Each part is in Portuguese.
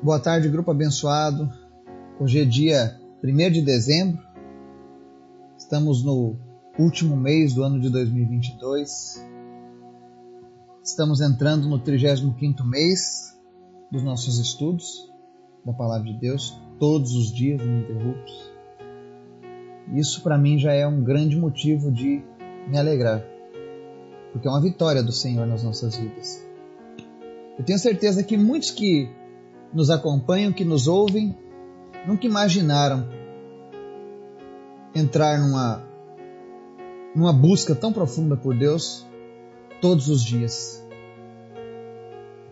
Boa tarde, grupo abençoado. Hoje é dia 1 de dezembro. Estamos no último mês do ano de 2022. Estamos entrando no 35º mês dos nossos estudos da Palavra de Deus, todos os dias ininterruptos. Isso para mim já é um grande motivo de me alegrar, porque é uma vitória do Senhor nas nossas vidas. Eu tenho certeza que muitos que nos acompanham, que nos ouvem, nunca imaginaram entrar numa, numa busca tão profunda por Deus todos os dias.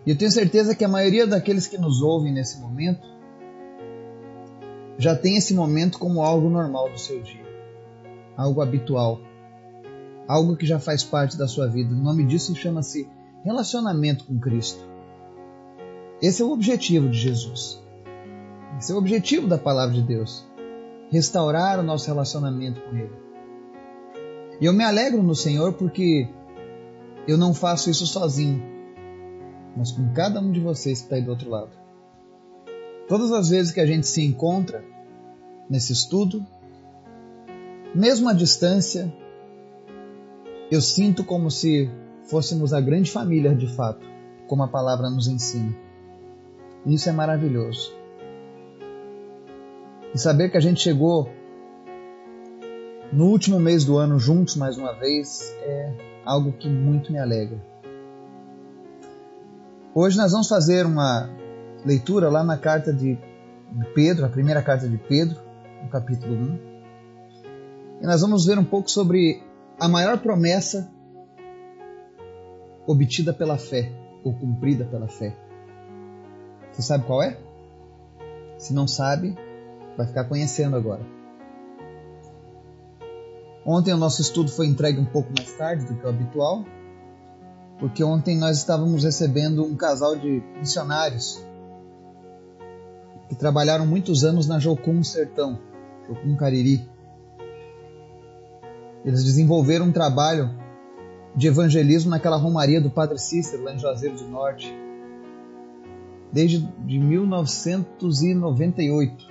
E eu tenho certeza que a maioria daqueles que nos ouvem nesse momento já tem esse momento como algo normal do seu dia, algo habitual, algo que já faz parte da sua vida. O nome disso chama-se relacionamento com Cristo. Esse é o objetivo de Jesus. Esse é o objetivo da palavra de Deus. Restaurar o nosso relacionamento com Ele. E eu me alegro no Senhor porque eu não faço isso sozinho, mas com cada um de vocês que está aí do outro lado. Todas as vezes que a gente se encontra nesse estudo, mesmo à distância, eu sinto como se fôssemos a grande família de fato, como a palavra nos ensina. Isso é maravilhoso. E saber que a gente chegou no último mês do ano juntos mais uma vez é algo que muito me alegra. Hoje nós vamos fazer uma leitura lá na carta de Pedro, a primeira carta de Pedro, no capítulo 1. E nós vamos ver um pouco sobre a maior promessa obtida pela fé, ou cumprida pela fé. Você sabe qual é? Se não sabe, vai ficar conhecendo agora. Ontem o nosso estudo foi entregue um pouco mais tarde do que o habitual, porque ontem nós estávamos recebendo um casal de missionários que trabalharam muitos anos na Jocum Sertão, Jocum Cariri. Eles desenvolveram um trabalho de evangelismo naquela romaria do Padre Cícero, lá em Juazeiro do Norte desde de 1998,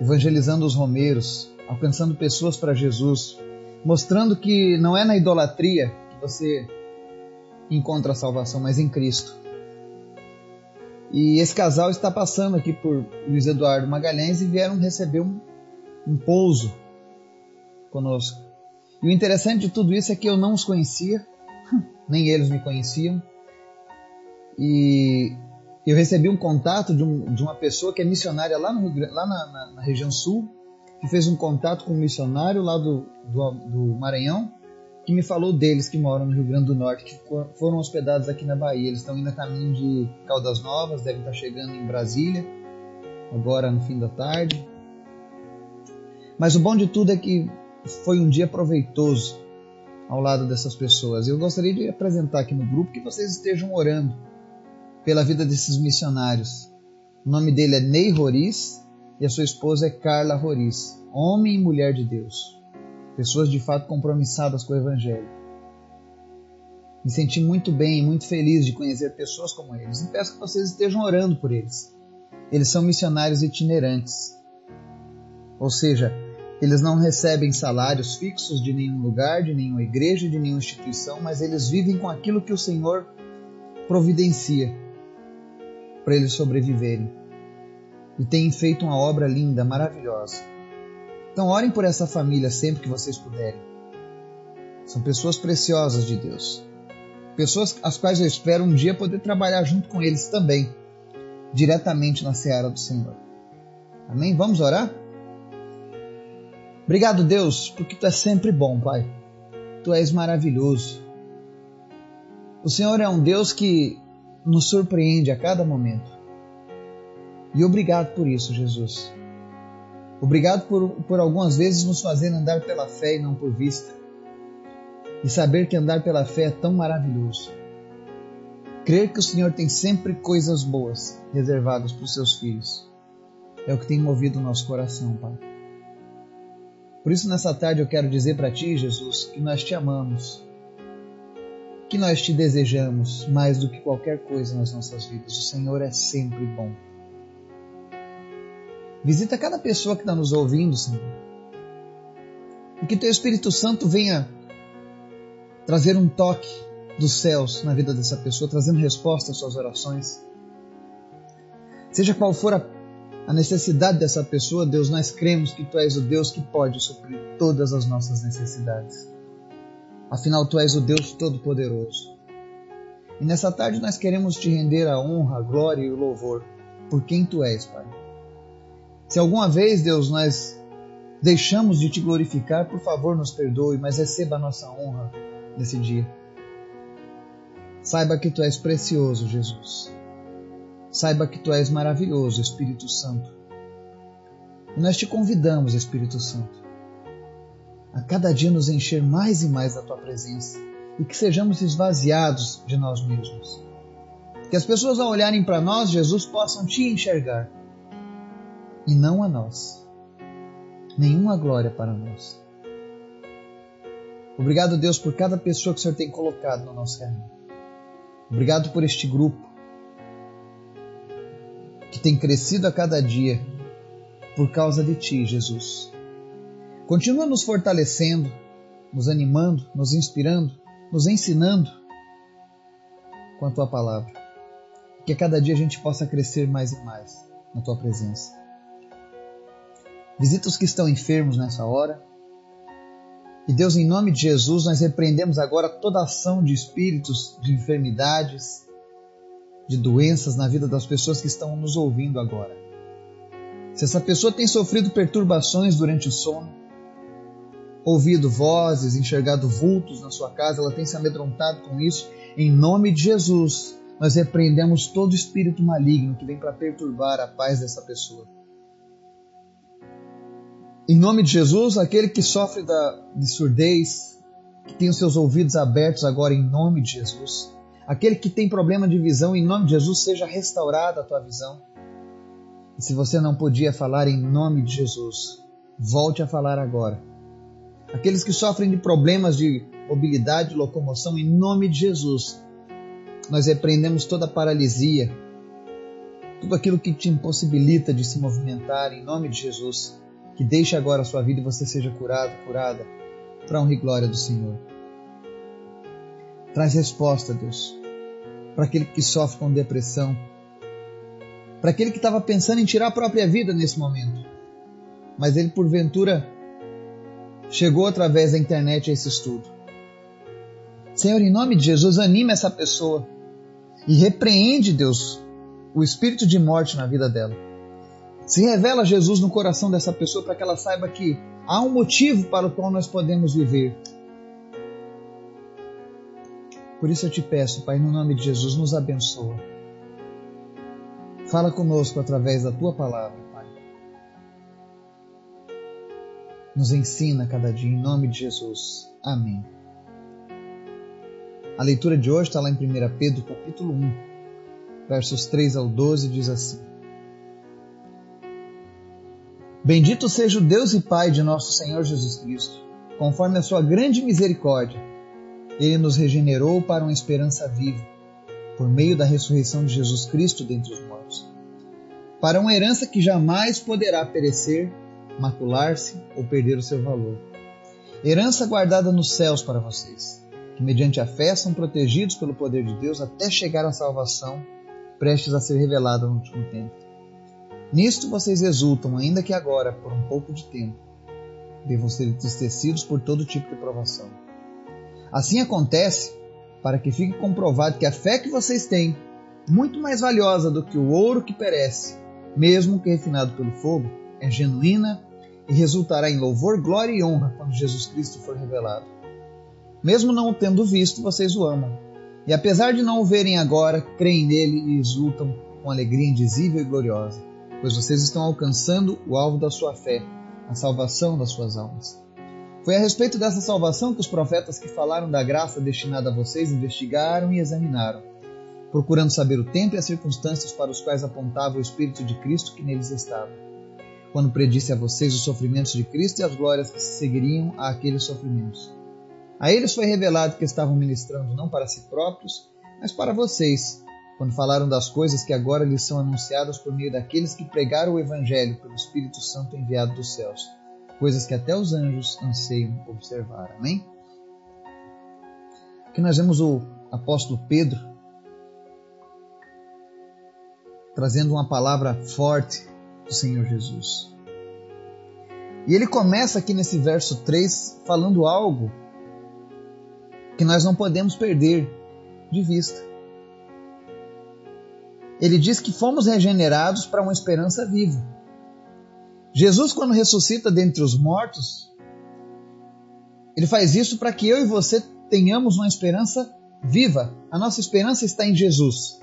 evangelizando os romeiros, alcançando pessoas para Jesus, mostrando que não é na idolatria que você encontra a salvação, mas em Cristo. E esse casal está passando aqui por Luiz Eduardo Magalhães e vieram receber um, um pouso conosco. E o interessante de tudo isso é que eu não os conhecia, nem eles me conheciam. E eu recebi um contato de, um, de uma pessoa que é missionária lá, no, lá na, na, na, região sul, que fez um contato com um missionário lá do, do, do, Maranhão, que me falou deles que moram no Rio Grande do Norte, que foram hospedados aqui na Bahia. Eles estão indo a caminho de Caldas Novas, devem estar chegando em Brasília, agora no fim da tarde. Mas o bom de tudo é que foi um dia proveitoso ao lado dessas pessoas. Eu gostaria de apresentar aqui no grupo que vocês estejam orando pela vida desses missionários. O nome dele é Ney Roriz e a sua esposa é Carla Roriz, homem e mulher de Deus, pessoas de fato compromissadas com o Evangelho. Me senti muito bem muito feliz de conhecer pessoas como eles e peço que vocês estejam orando por eles. Eles são missionários itinerantes, ou seja, eles não recebem salários fixos de nenhum lugar, de nenhuma igreja, de nenhuma instituição, mas eles vivem com aquilo que o Senhor providencia para eles sobreviverem. E têm feito uma obra linda, maravilhosa. Então, orem por essa família sempre que vocês puderem. São pessoas preciosas de Deus. Pessoas às quais eu espero um dia poder trabalhar junto com eles também, diretamente na seara do Senhor. Amém? Vamos orar? Obrigado, Deus, porque tu és sempre bom, Pai. Tu és maravilhoso. O Senhor é um Deus que nos surpreende a cada momento. E obrigado por isso, Jesus. Obrigado por, por algumas vezes nos fazer andar pela fé e não por vista. E saber que andar pela fé é tão maravilhoso. Crer que o Senhor tem sempre coisas boas reservadas para os seus filhos. É o que tem movido o nosso coração, Pai. Por isso, nessa tarde, eu quero dizer para Ti, Jesus, que nós te amamos que nós te desejamos mais do que qualquer coisa nas nossas vidas. O Senhor é sempre bom. Visita cada pessoa que está nos ouvindo, Senhor. E que Teu Espírito Santo venha trazer um toque dos céus na vida dessa pessoa, trazendo resposta às suas orações. Seja qual for a, a necessidade dessa pessoa, Deus, nós cremos que Tu és o Deus que pode suprir todas as nossas necessidades. Afinal, Tu és o Deus Todo-Poderoso. E nessa tarde nós queremos te render a honra, a glória e o louvor por quem Tu és, Pai. Se alguma vez, Deus, nós deixamos de te glorificar, por favor, nos perdoe, mas receba a nossa honra nesse dia. Saiba que tu és precioso, Jesus. Saiba que tu és maravilhoso, Espírito Santo. E nós te convidamos, Espírito Santo, a cada dia nos encher mais e mais da tua presença e que sejamos esvaziados de nós mesmos. Que as pessoas, ao olharem para nós, Jesus, possam te enxergar e não a nós. Nenhuma glória para nós. Obrigado, Deus, por cada pessoa que o Senhor tem colocado no nosso caminho. Obrigado por este grupo que tem crescido a cada dia por causa de Ti, Jesus. Continua nos fortalecendo, nos animando, nos inspirando, nos ensinando com a Tua palavra. Que a cada dia a gente possa crescer mais e mais na Tua presença. Visita os que estão enfermos nessa hora. E Deus, em nome de Jesus, nós repreendemos agora toda ação de espíritos, de enfermidades, de doenças na vida das pessoas que estão nos ouvindo agora. Se essa pessoa tem sofrido perturbações durante o sono, ouvido vozes, enxergado vultos na sua casa, ela tem se amedrontado com isso, em nome de Jesus, nós repreendemos todo espírito maligno que vem para perturbar a paz dessa pessoa. Em nome de Jesus, aquele que sofre da, de surdez, que tem os seus ouvidos abertos agora, em nome de Jesus. Aquele que tem problema de visão, em nome de Jesus, seja restaurada a tua visão. E se você não podia falar em nome de Jesus, volte a falar agora. Aqueles que sofrem de problemas de mobilidade, locomoção, em nome de Jesus, nós repreendemos toda paralisia, tudo aquilo que te impossibilita de se movimentar, em nome de Jesus que deixe agora a sua vida e você seja curado, curada, para honra e glória do Senhor. Traz resposta, Deus, para aquele que sofre com depressão, para aquele que estava pensando em tirar a própria vida nesse momento, mas ele porventura chegou através da internet a esse estudo. Senhor, em nome de Jesus, anime essa pessoa e repreende, Deus, o espírito de morte na vida dela. Se revela Jesus no coração dessa pessoa para que ela saiba que há um motivo para o qual nós podemos viver. Por isso eu te peço, Pai, no nome de Jesus, nos abençoa. Fala conosco através da tua palavra, Nos ensina cada dia, em nome de Jesus. Amém. A leitura de hoje está lá em 1 Pedro, capítulo 1, versos 3 ao 12, diz assim. Bendito seja o Deus e Pai de nosso Senhor Jesus Cristo. Conforme a sua grande misericórdia, ele nos regenerou para uma esperança viva, por meio da ressurreição de Jesus Cristo dentre os mortos, para uma herança que jamais poderá perecer, macular-se ou perder o seu valor. Herança guardada nos céus para vocês, que mediante a fé são protegidos pelo poder de Deus até chegar à salvação, prestes a ser revelada no último tempo. Nisto vocês exultam, ainda que agora, por um pouco de tempo, devam ser entristecidos por todo tipo de provação. Assim acontece para que fique comprovado que a fé que vocês têm, muito mais valiosa do que o ouro que perece, mesmo que refinado pelo fogo, é genuína e resultará em louvor, glória e honra quando Jesus Cristo for revelado. Mesmo não o tendo visto, vocês o amam. E apesar de não o verem agora, creem nele e exultam com alegria indizível e gloriosa pois vocês estão alcançando o alvo da sua fé, a salvação das suas almas. Foi a respeito dessa salvação que os profetas que falaram da graça destinada a vocês investigaram e examinaram, procurando saber o tempo e as circunstâncias para os quais apontava o Espírito de Cristo que neles estava, quando predisse a vocês os sofrimentos de Cristo e as glórias que se seguiriam a aqueles sofrimentos. A eles foi revelado que estavam ministrando não para si próprios, mas para vocês, quando falaram das coisas que agora lhes são anunciadas por meio daqueles que pregaram o Evangelho pelo Espírito Santo enviado dos céus, coisas que até os anjos anseiam observar. Amém? Aqui nós vemos o apóstolo Pedro trazendo uma palavra forte do Senhor Jesus. E ele começa aqui nesse verso 3 falando algo que nós não podemos perder de vista. Ele diz que fomos regenerados para uma esperança viva. Jesus, quando ressuscita dentre os mortos, ele faz isso para que eu e você tenhamos uma esperança viva. A nossa esperança está em Jesus.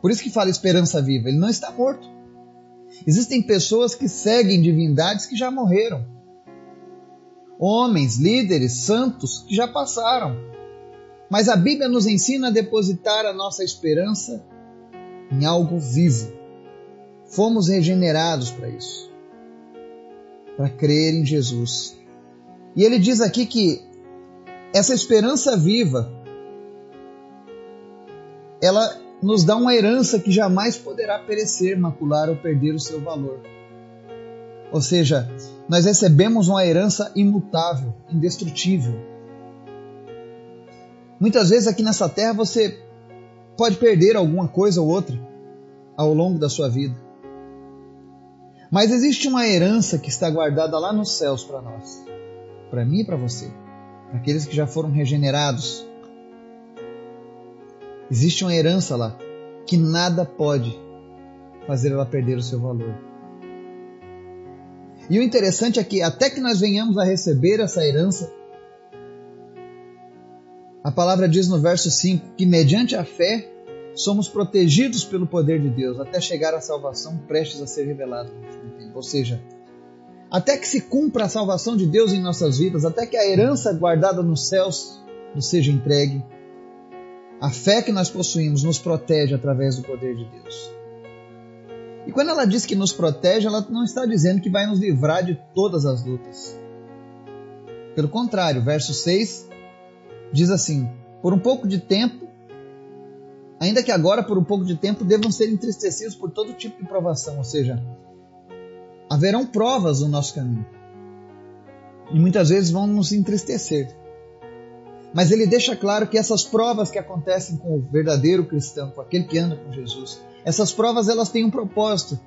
Por isso que fala esperança viva. Ele não está morto. Existem pessoas que seguem divindades que já morreram. Homens, líderes, santos que já passaram. Mas a Bíblia nos ensina a depositar a nossa esperança em algo vivo. Fomos regenerados para isso. Para crer em Jesus. E ele diz aqui que essa esperança viva ela nos dá uma herança que jamais poderá perecer, macular ou perder o seu valor. Ou seja, nós recebemos uma herança imutável, indestrutível. Muitas vezes aqui nessa terra você pode perder alguma coisa ou outra ao longo da sua vida. Mas existe uma herança que está guardada lá nos céus para nós, para mim e para você, para aqueles que já foram regenerados, Existe uma herança lá que nada pode fazer ela perder o seu valor. E o interessante é que até que nós venhamos a receber essa herança, a palavra diz no verso 5 que mediante a fé somos protegidos pelo poder de Deus até chegar à salvação prestes a ser revelada no último tempo. Ou seja, até que se cumpra a salvação de Deus em nossas vidas, até que a herança guardada nos céus nos seja entregue, a fé que nós possuímos nos protege através do poder de Deus. E quando ela diz que nos protege, ela não está dizendo que vai nos livrar de todas as lutas. Pelo contrário, verso 6 diz assim: Por um pouco de tempo, ainda que agora por um pouco de tempo devam ser entristecidos por todo tipo de provação, ou seja, haverão provas no nosso caminho. E muitas vezes vão nos entristecer. Mas ele deixa claro que essas provas que acontecem com o verdadeiro cristão, com aquele que anda com Jesus, essas provas elas têm um propósito,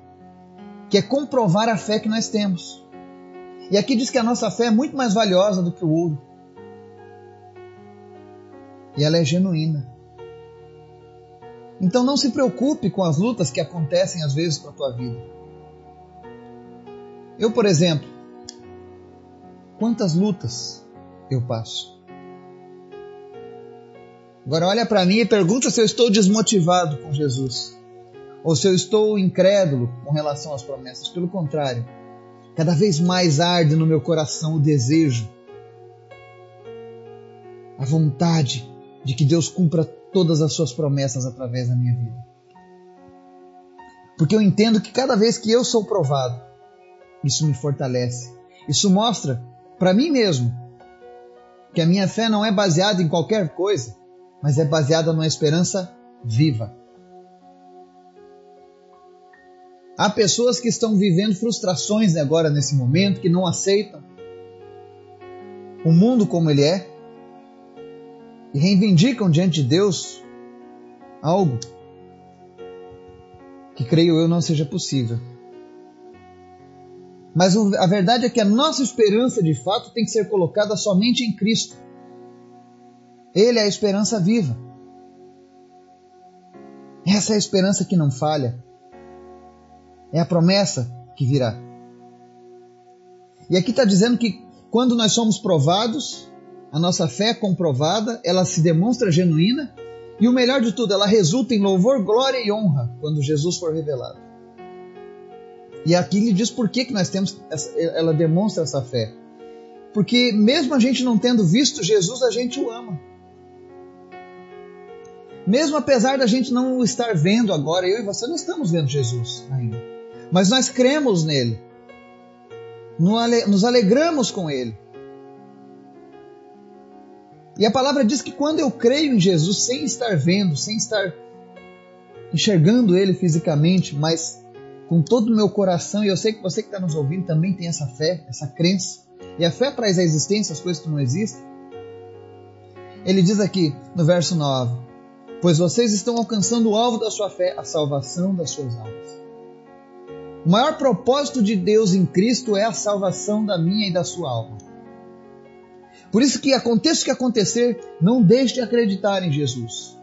que é comprovar a fé que nós temos. E aqui diz que a nossa fé é muito mais valiosa do que o ouro. E ela é genuína. Então não se preocupe com as lutas que acontecem às vezes para a tua vida. Eu, por exemplo, quantas lutas eu passo? Agora olha para mim e pergunta se eu estou desmotivado com Jesus ou se eu estou incrédulo com relação às promessas. Pelo contrário, cada vez mais arde no meu coração o desejo, a vontade de que Deus cumpra todas as suas promessas através da minha vida. Porque eu entendo que cada vez que eu sou provado, isso me fortalece. Isso mostra para mim mesmo que a minha fé não é baseada em qualquer coisa, mas é baseada numa esperança viva. Há pessoas que estão vivendo frustrações agora nesse momento, que não aceitam o mundo como ele é e reivindicam diante de Deus algo que creio eu não seja possível. Mas a verdade é que a nossa esperança de fato tem que ser colocada somente em Cristo. Ele é a esperança viva. Essa é a esperança que não falha. É a promessa que virá. E aqui está dizendo que quando nós somos provados, a nossa fé é comprovada, ela se demonstra genuína e o melhor de tudo, ela resulta em louvor, glória e honra quando Jesus for revelado. E aqui ele diz por que, que nós temos, essa, ela demonstra essa fé. Porque mesmo a gente não tendo visto Jesus, a gente o ama. Mesmo apesar da gente não estar vendo agora, eu e você não estamos vendo Jesus ainda. Mas nós cremos nele. Nos alegramos com ele. E a palavra diz que quando eu creio em Jesus, sem estar vendo, sem estar enxergando Ele fisicamente, mas com todo o meu coração, e eu sei que você que está nos ouvindo também tem essa fé, essa crença, e a fé traz à existência as coisas que não existem. Ele diz aqui no verso 9: Pois vocês estão alcançando o alvo da sua fé, a salvação das suas almas. O maior propósito de Deus em Cristo é a salvação da minha e da sua alma. Por isso que aconteça o que acontecer, não deixe de acreditar em Jesus.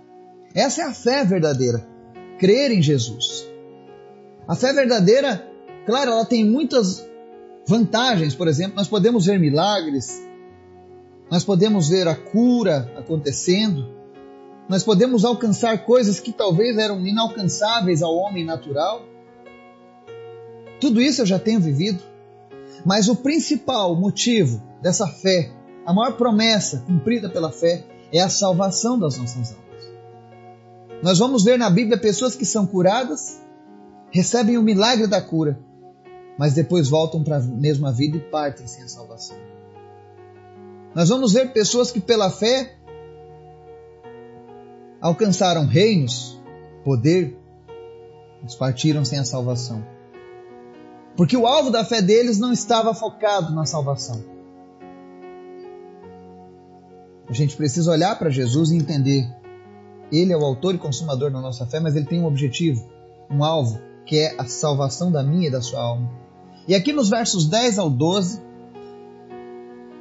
Essa é a fé verdadeira, crer em Jesus. A fé verdadeira, claro, ela tem muitas vantagens, por exemplo, nós podemos ver milagres, nós podemos ver a cura acontecendo, nós podemos alcançar coisas que talvez eram inalcançáveis ao homem natural. Tudo isso eu já tenho vivido. Mas o principal motivo dessa fé, a maior promessa cumprida pela fé, é a salvação das nossas almas. Nós vamos ver na Bíblia pessoas que são curadas, recebem o milagre da cura, mas depois voltam para a mesma vida e partem sem a salvação. Nós vamos ver pessoas que, pela fé, alcançaram reinos, poder, mas partiram sem a salvação. Porque o alvo da fé deles não estava focado na salvação. A gente precisa olhar para Jesus e entender. Ele é o autor e consumador da nossa fé, mas ele tem um objetivo, um alvo, que é a salvação da minha e da sua alma. E aqui nos versos 10 ao 12,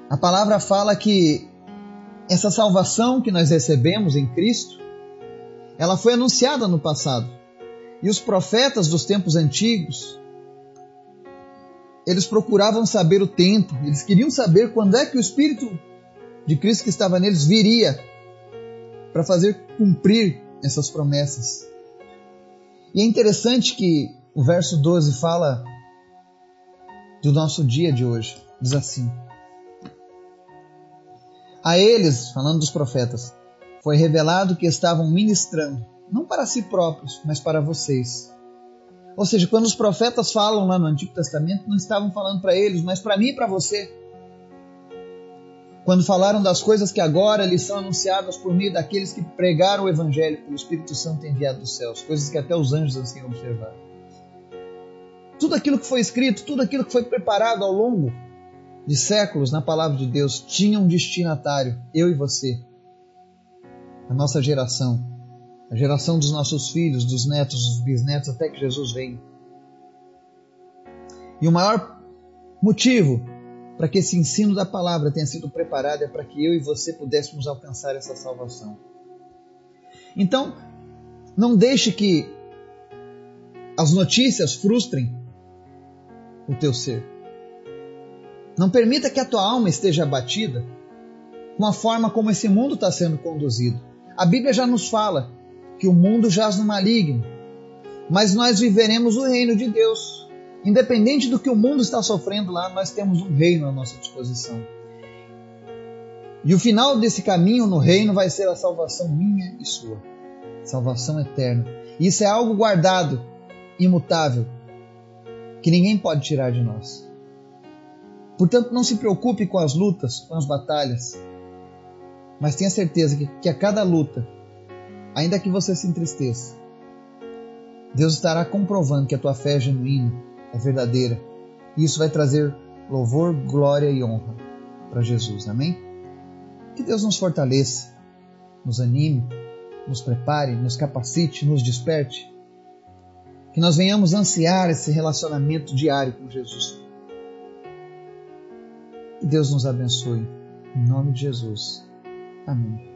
a palavra fala que essa salvação que nós recebemos em Cristo, ela foi anunciada no passado. E os profetas dos tempos antigos, eles procuravam saber o tempo, eles queriam saber quando é que o Espírito de Cristo que estava neles viria para fazer cumprir essas promessas. E é interessante que o verso 12 fala do nosso dia de hoje. Diz assim: A eles, falando dos profetas, foi revelado que estavam ministrando, não para si próprios, mas para vocês. Ou seja, quando os profetas falam lá no Antigo Testamento, não estavam falando para eles, mas para mim e para você. Quando falaram das coisas que agora lhes são anunciadas por meio daqueles que pregaram o Evangelho que o Espírito Santo enviado dos céus, coisas que até os anjos assim observaram. Tudo aquilo que foi escrito, tudo aquilo que foi preparado ao longo de séculos na palavra de Deus tinha um destinatário, eu e você. A nossa geração, a geração dos nossos filhos, dos netos, dos bisnetos, até que Jesus venha. E o maior motivo para que esse ensino da palavra tenha sido preparado é para que eu e você pudéssemos alcançar essa salvação. Então, não deixe que as notícias frustrem o teu ser. Não permita que a tua alma esteja abatida com a forma como esse mundo está sendo conduzido. A Bíblia já nos fala que o mundo jaz no maligno, mas nós viveremos o reino de Deus. Independente do que o mundo está sofrendo lá, nós temos um reino à nossa disposição. E o final desse caminho no reino vai ser a salvação minha e sua. Salvação eterna. Isso é algo guardado, imutável, que ninguém pode tirar de nós. Portanto, não se preocupe com as lutas, com as batalhas, mas tenha certeza que, que a cada luta, ainda que você se entristeça, Deus estará comprovando que a tua fé é genuína, é verdadeira. E isso vai trazer louvor, glória e honra para Jesus. Amém? Que Deus nos fortaleça, nos anime, nos prepare, nos capacite, nos desperte que nós venhamos ansiar esse relacionamento diário com Jesus. Que Deus nos abençoe. Em nome de Jesus. Amém.